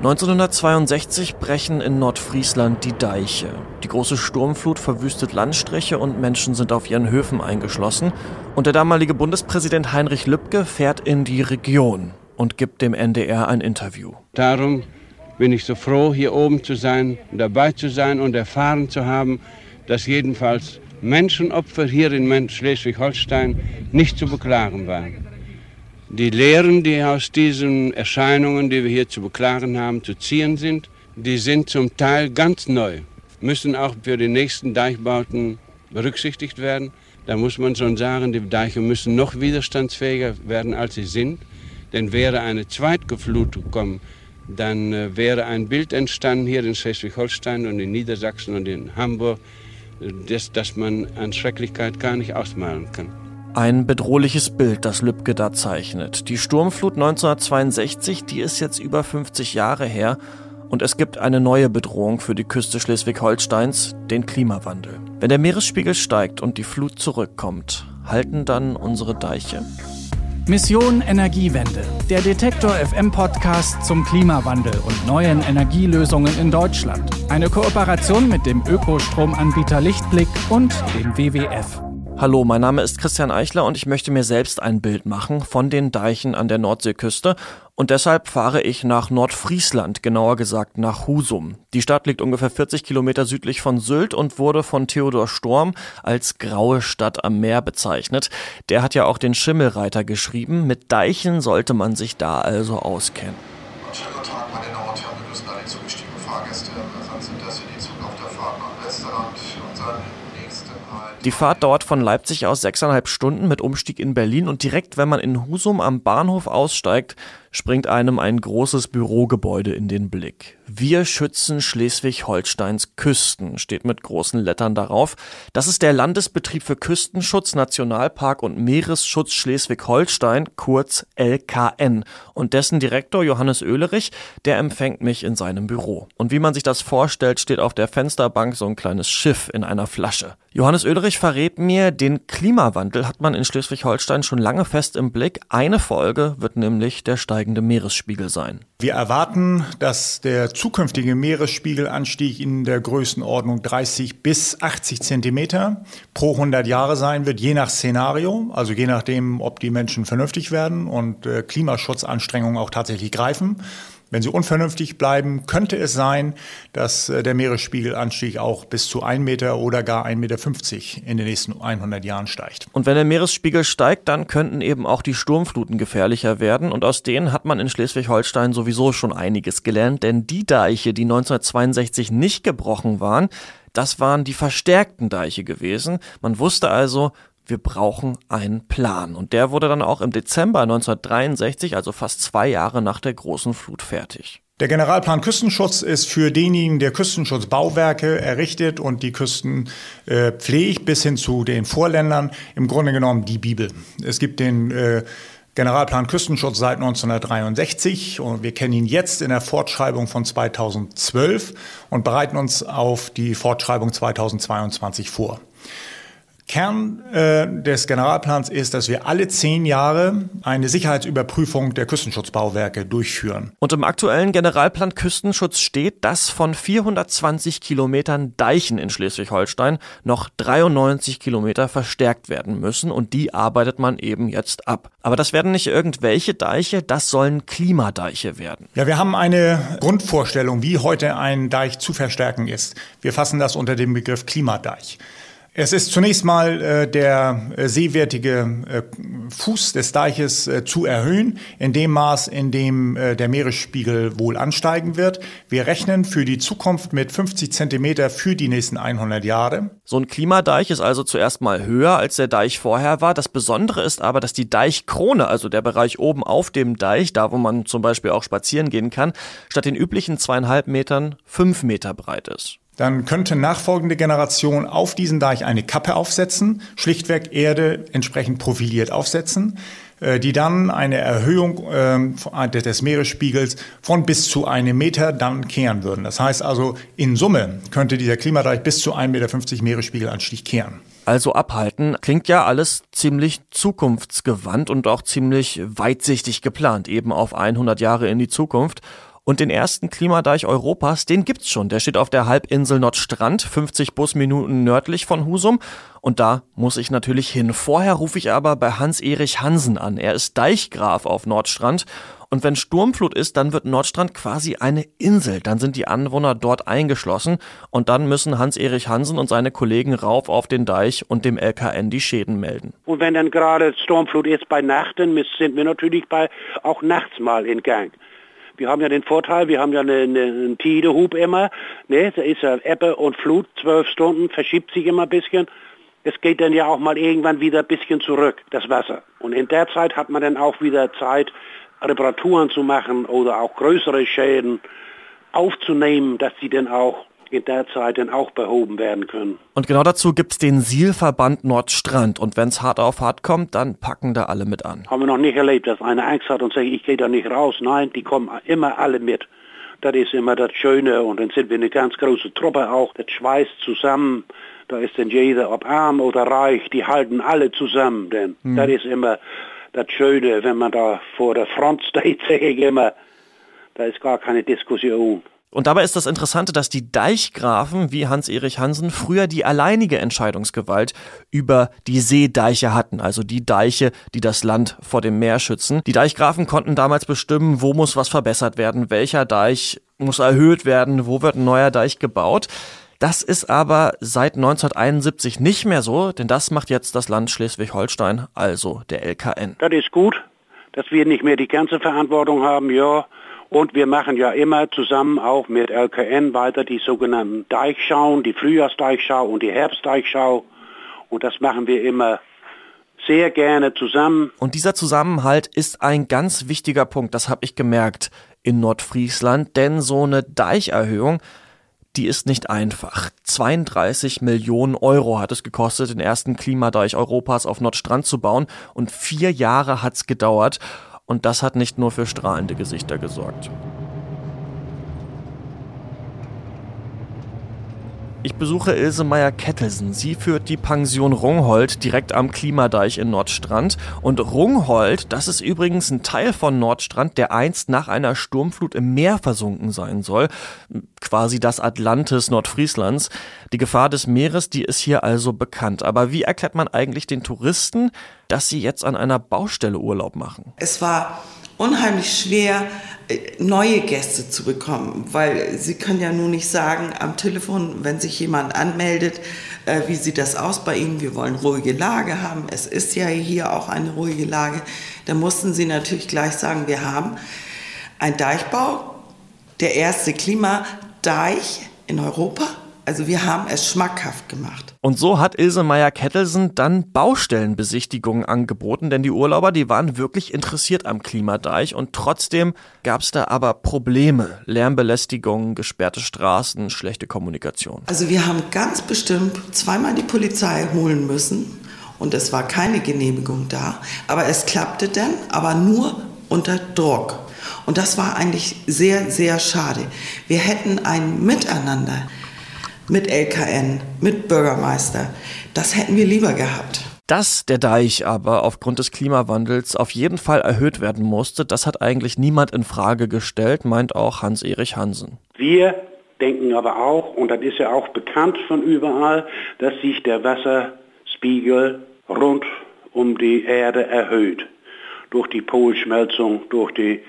1962 brechen in Nordfriesland die Deiche. Die große Sturmflut verwüstet Landstriche und Menschen sind auf ihren Höfen eingeschlossen. Und der damalige Bundespräsident Heinrich Lübke fährt in die Region und gibt dem NDR ein Interview. Darum bin ich so froh, hier oben zu sein, dabei zu sein und erfahren zu haben, dass jedenfalls Menschenopfer hier in Schleswig-Holstein nicht zu beklagen waren. Die Lehren, die aus diesen Erscheinungen, die wir hier zu beklagen haben, zu ziehen sind, die sind zum Teil ganz neu, müssen auch für die nächsten Deichbauten berücksichtigt werden. Da muss man schon sagen, die Deiche müssen noch widerstandsfähiger werden, als sie sind. Denn wäre eine Zweitgeflutung gekommen, dann äh, wäre ein Bild entstanden hier in Schleswig-Holstein und in Niedersachsen und in Hamburg, das, das man an Schrecklichkeit gar nicht ausmalen kann. Ein bedrohliches Bild, das Lübcke da zeichnet. Die Sturmflut 1962, die ist jetzt über 50 Jahre her und es gibt eine neue Bedrohung für die Küste Schleswig-Holsteins, den Klimawandel. Wenn der Meeresspiegel steigt und die Flut zurückkommt, halten dann unsere Deiche? Mission Energiewende, der Detektor FM Podcast zum Klimawandel und neuen Energielösungen in Deutschland. Eine Kooperation mit dem Ökostromanbieter Lichtblick und dem WWF. Hallo, mein Name ist Christian Eichler und ich möchte mir selbst ein Bild machen von den Deichen an der Nordseeküste und deshalb fahre ich nach Nordfriesland, genauer gesagt nach Husum. Die Stadt liegt ungefähr 40 Kilometer südlich von Sylt und wurde von Theodor Storm als graue Stadt am Meer bezeichnet. Der hat ja auch den Schimmelreiter geschrieben. Mit Deichen sollte man sich da also auskennen. Schönen Tag, meine Damen und Herren, begrüßen alle zugestiegenen Fahrgäste. Ersatz die Zug auf der Fahrt nach Westerland. Unseren die Fahrt dauert von Leipzig aus sechseinhalb Stunden mit Umstieg in Berlin und direkt, wenn man in Husum am Bahnhof aussteigt, springt einem ein großes Bürogebäude in den Blick. Wir schützen Schleswig-Holsteins Küsten, steht mit großen Lettern darauf. Das ist der Landesbetrieb für Küstenschutz, Nationalpark und Meeresschutz Schleswig-Holstein, kurz LKN. Und dessen Direktor Johannes Oehlerich, der empfängt mich in seinem Büro. Und wie man sich das vorstellt, steht auf der Fensterbank so ein kleines Schiff in einer Flasche. Johannes Oehlerich verrät mir, den Klimawandel hat man in Schleswig-Holstein schon lange fest im Blick. Eine Folge wird nämlich der steigende Meeresspiegel sein. Wir erwarten, dass der zukünftige Meeresspiegelanstieg in der Größenordnung 30 bis 80 Zentimeter pro 100 Jahre sein wird, je nach Szenario, also je nachdem, ob die Menschen vernünftig werden und äh, Klimaschutzanstrengungen auch tatsächlich greifen. Wenn sie unvernünftig bleiben, könnte es sein, dass äh, der Meeresspiegelanstieg auch bis zu 1 Meter oder gar 1,50 Meter in den nächsten 100 Jahren steigt. Und wenn der Meeresspiegel steigt, dann könnten eben auch die Sturmfluten gefährlicher werden. Und aus denen hat man in Schleswig-Holstein sowieso schon einiges gelernt. Denn die Deiche, die 1962 nicht gebrochen waren, das waren die verstärkten Deiche gewesen. Man wusste also, wir brauchen einen Plan. Und der wurde dann auch im Dezember 1963, also fast zwei Jahre nach der großen Flut, fertig. Der Generalplan Küstenschutz ist für denjenigen, der Küstenschutzbauwerke errichtet und die Küsten äh, pflegt, bis hin zu den Vorländern, im Grunde genommen die Bibel. Es gibt den äh, Generalplan Küstenschutz seit 1963 und wir kennen ihn jetzt in der Fortschreibung von 2012 und bereiten uns auf die Fortschreibung 2022 vor. Kern äh, des Generalplans ist, dass wir alle zehn Jahre eine Sicherheitsüberprüfung der Küstenschutzbauwerke durchführen. Und im aktuellen Generalplan Küstenschutz steht, dass von 420 Kilometern Deichen in Schleswig-Holstein noch 93 Kilometer verstärkt werden müssen und die arbeitet man eben jetzt ab. Aber das werden nicht irgendwelche Deiche, das sollen Klimadeiche werden. Ja, wir haben eine Grundvorstellung, wie heute ein Deich zu verstärken ist. Wir fassen das unter dem Begriff Klimadeich. Es ist zunächst mal äh, der äh, seewertige äh, Fuß des Deiches äh, zu erhöhen, in dem Maß, in dem äh, der Meeresspiegel wohl ansteigen wird. Wir rechnen für die Zukunft mit 50 Zentimeter für die nächsten 100 Jahre. So ein Klimadeich ist also zuerst mal höher, als der Deich vorher war. Das Besondere ist aber, dass die Deichkrone, also der Bereich oben auf dem Deich, da wo man zum Beispiel auch spazieren gehen kann, statt den üblichen zweieinhalb Metern fünf Meter breit ist dann könnte nachfolgende Generation auf diesen Deich eine Kappe aufsetzen, schlichtweg Erde entsprechend profiliert aufsetzen, äh, die dann eine Erhöhung ähm, des Meeresspiegels von bis zu einem Meter dann kehren würden. Das heißt also, in Summe könnte dieser Klimadeich bis zu 1,50 Meter Meeresspiegelanstieg kehren. Also abhalten, klingt ja alles ziemlich zukunftsgewandt und auch ziemlich weitsichtig geplant, eben auf 100 Jahre in die Zukunft. Und den ersten Klimadeich Europas, den gibt's schon. Der steht auf der Halbinsel Nordstrand, 50 Busminuten nördlich von Husum. Und da muss ich natürlich hin. Vorher rufe ich aber bei Hans-Erich Hansen an. Er ist Deichgraf auf Nordstrand und wenn Sturmflut ist, dann wird Nordstrand quasi eine Insel. Dann sind die Anwohner dort eingeschlossen und dann müssen Hans-Erich Hansen und seine Kollegen rauf auf den Deich und dem LKN die Schäden melden. Und wenn dann gerade Sturmflut ist bei Nacht, dann sind wir natürlich bei, auch nachts mal in Gang. Wir haben ja den Vorteil, wir haben ja eine, eine, einen Tidehub immer. Ne? Da ist ja Ebbe und Flut, zwölf Stunden, verschiebt sich immer ein bisschen. Es geht dann ja auch mal irgendwann wieder ein bisschen zurück, das Wasser. Und in der Zeit hat man dann auch wieder Zeit, Reparaturen zu machen oder auch größere Schäden aufzunehmen, dass sie dann auch in der Zeit dann auch behoben werden können. Und genau dazu gibt es den Sielverband Nordstrand. Und wenn es hart auf hart kommt, dann packen da alle mit an. Haben wir noch nicht erlebt, dass einer Angst hat und sagt, ich gehe da nicht raus. Nein, die kommen immer alle mit. Das ist immer das Schöne. Und dann sind wir eine ganz große Truppe auch. Das schweißt zusammen. Da ist dann jeder, ob arm oder reich, die halten alle zusammen. Denn hm. das ist immer das Schöne, wenn man da vor der Front steht, sage ich immer, da ist gar keine Diskussion. Und dabei ist das Interessante, dass die Deichgrafen wie Hans-Erich Hansen früher die alleinige Entscheidungsgewalt über die Seedeiche hatten, also die Deiche, die das Land vor dem Meer schützen. Die Deichgrafen konnten damals bestimmen, wo muss was verbessert werden, welcher Deich muss erhöht werden, wo wird ein neuer Deich gebaut. Das ist aber seit 1971 nicht mehr so, denn das macht jetzt das Land Schleswig-Holstein, also der LKN. Das ist gut, dass wir nicht mehr die ganze Verantwortung haben, ja. Und wir machen ja immer zusammen auch mit LKN weiter die sogenannten Deichschauen, die Frühjahrsdeichschau und die Herbstdeichschau. Und das machen wir immer sehr gerne zusammen. Und dieser Zusammenhalt ist ein ganz wichtiger Punkt, das habe ich gemerkt in Nordfriesland, denn so eine Deicherhöhung, die ist nicht einfach. 32 Millionen Euro hat es gekostet, den ersten Klimadeich Europas auf Nordstrand zu bauen und vier Jahre hat's gedauert und das hat nicht nur für strahlende Gesichter gesorgt. Ich besuche Ilse Meyer-Kettelsen. Sie führt die Pension Rungholt direkt am Klimadeich in Nordstrand. Und Rungholt, das ist übrigens ein Teil von Nordstrand, der einst nach einer Sturmflut im Meer versunken sein soll. Quasi das Atlantis Nordfrieslands. Die Gefahr des Meeres, die ist hier also bekannt. Aber wie erklärt man eigentlich den Touristen, dass sie jetzt an einer Baustelle Urlaub machen? Es war unheimlich schwer, äh, neue Gäste zu bekommen, weil sie können ja nun nicht sagen am Telefon, wenn sich jemand anmeldet, äh, wie sieht das aus bei Ihnen? Wir wollen ruhige Lage haben. Es ist ja hier auch eine ruhige Lage. Da mussten sie natürlich gleich sagen, wir haben einen Deichbau, der erste Klimadeich in Europa also wir haben es schmackhaft gemacht. Und so hat Ilse Meyer-Kettelsen dann Baustellenbesichtigungen angeboten, denn die Urlauber, die waren wirklich interessiert am Klimadeich und trotzdem gab es da aber Probleme. Lärmbelästigung, gesperrte Straßen, schlechte Kommunikation. Also wir haben ganz bestimmt zweimal die Polizei holen müssen und es war keine Genehmigung da, aber es klappte dann, aber nur unter Druck. Und das war eigentlich sehr, sehr schade. Wir hätten ein Miteinander mit LKN, mit Bürgermeister. Das hätten wir lieber gehabt. Dass der Deich aber aufgrund des Klimawandels auf jeden Fall erhöht werden musste, das hat eigentlich niemand in Frage gestellt, meint auch Hans-Erich Hansen. Wir denken aber auch, und das ist ja auch bekannt von überall, dass sich der Wasserspiegel rund um die Erde erhöht. Durch die Polschmelzung, durch die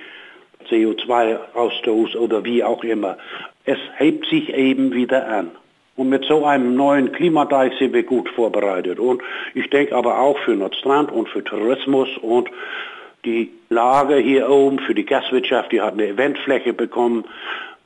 CO2-Ausstoß oder wie auch immer. Es hebt sich eben wieder an. Und mit so einem neuen Klimadeich sind wir gut vorbereitet. Und ich denke aber auch für Nordstrand und für Tourismus und die Lage hier oben für die Gastwirtschaft, die hat eine Eventfläche bekommen,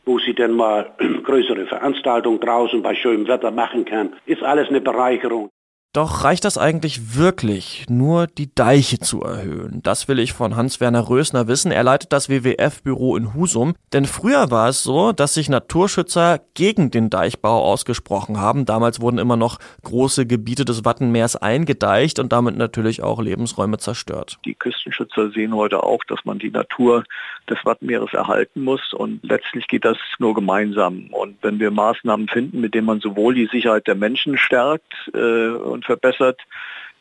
wo sie dann mal größere Veranstaltungen draußen bei schönem Wetter machen kann. Ist alles eine Bereicherung. Doch reicht das eigentlich wirklich, nur die Deiche zu erhöhen? Das will ich von Hans-Werner Rösner wissen. Er leitet das WWF-Büro in Husum. Denn früher war es so, dass sich Naturschützer gegen den Deichbau ausgesprochen haben. Damals wurden immer noch große Gebiete des Wattenmeers eingedeicht und damit natürlich auch Lebensräume zerstört. Die Küstenschützer sehen heute auch, dass man die Natur des Wattenmeeres erhalten muss und letztlich geht das nur gemeinsam. Und wenn wir Maßnahmen finden, mit denen man sowohl die Sicherheit der Menschen stärkt äh, und verbessert.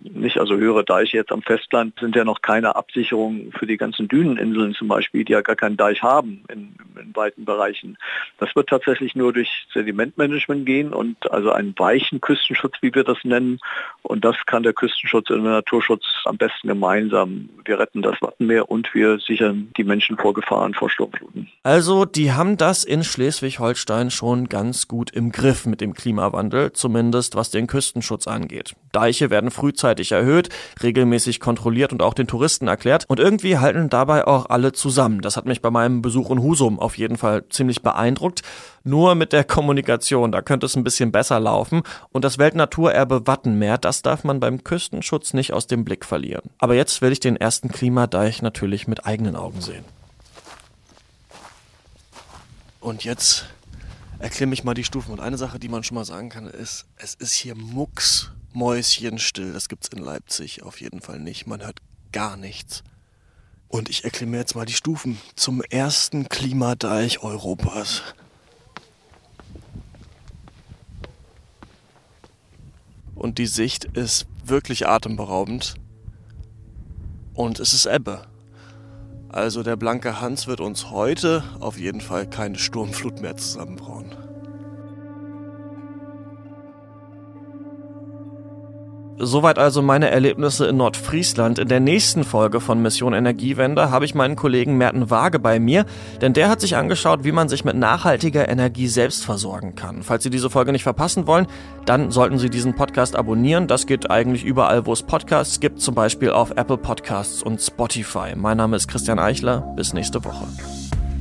Nicht also höhere Deiche jetzt am Festland sind ja noch keine Absicherung für die ganzen Düneninseln zum Beispiel, die ja gar keinen Deich haben in, in weiten Bereichen. Das wird tatsächlich nur durch Sedimentmanagement gehen und also einen weichen Küstenschutz, wie wir das nennen. Und das kann der Küstenschutz und der Naturschutz am besten gemeinsam. Wir retten das Wattenmeer und wir sichern die Menschen vor Gefahren, vor Sturmfluten. Also, die haben das in Schleswig-Holstein schon ganz gut im Griff mit dem Klimawandel, zumindest was den Küstenschutz angeht. Deiche werden frühzeitig erhöht, regelmäßig kontrolliert und auch den Touristen erklärt. Und irgendwie halten dabei auch alle zusammen. Das hat mich bei meinem Besuch in Husum auf jeden Fall ziemlich beeindruckt. Nur mit der Kommunikation, da könnte es ein bisschen besser laufen. Und das Weltnaturerbe Wattenmeer, das darf man beim Küstenschutz nicht aus dem Blick verlieren. Aber jetzt will ich den ersten Klimadeich natürlich mit eigenen Augen sehen. Und jetzt erklimme ich mal die Stufen. Und eine Sache, die man schon mal sagen kann, ist, es ist hier mucksmäuschenstill. Das gibt's in Leipzig auf jeden Fall nicht. Man hört gar nichts. Und ich erklimme jetzt mal die Stufen zum ersten Klimadeich Europas. Und die Sicht ist wirklich atemberaubend. Und es ist Ebbe. Also der blanke Hans wird uns heute auf jeden Fall keine Sturmflut mehr zusammenbrauen. Soweit also meine Erlebnisse in Nordfriesland. In der nächsten Folge von Mission Energiewende habe ich meinen Kollegen Merten Waage bei mir, denn der hat sich angeschaut, wie man sich mit nachhaltiger Energie selbst versorgen kann. Falls Sie diese Folge nicht verpassen wollen, dann sollten Sie diesen Podcast abonnieren. Das geht eigentlich überall, wo es Podcasts gibt, zum Beispiel auf Apple Podcasts und Spotify. Mein Name ist Christian Eichler. Bis nächste Woche.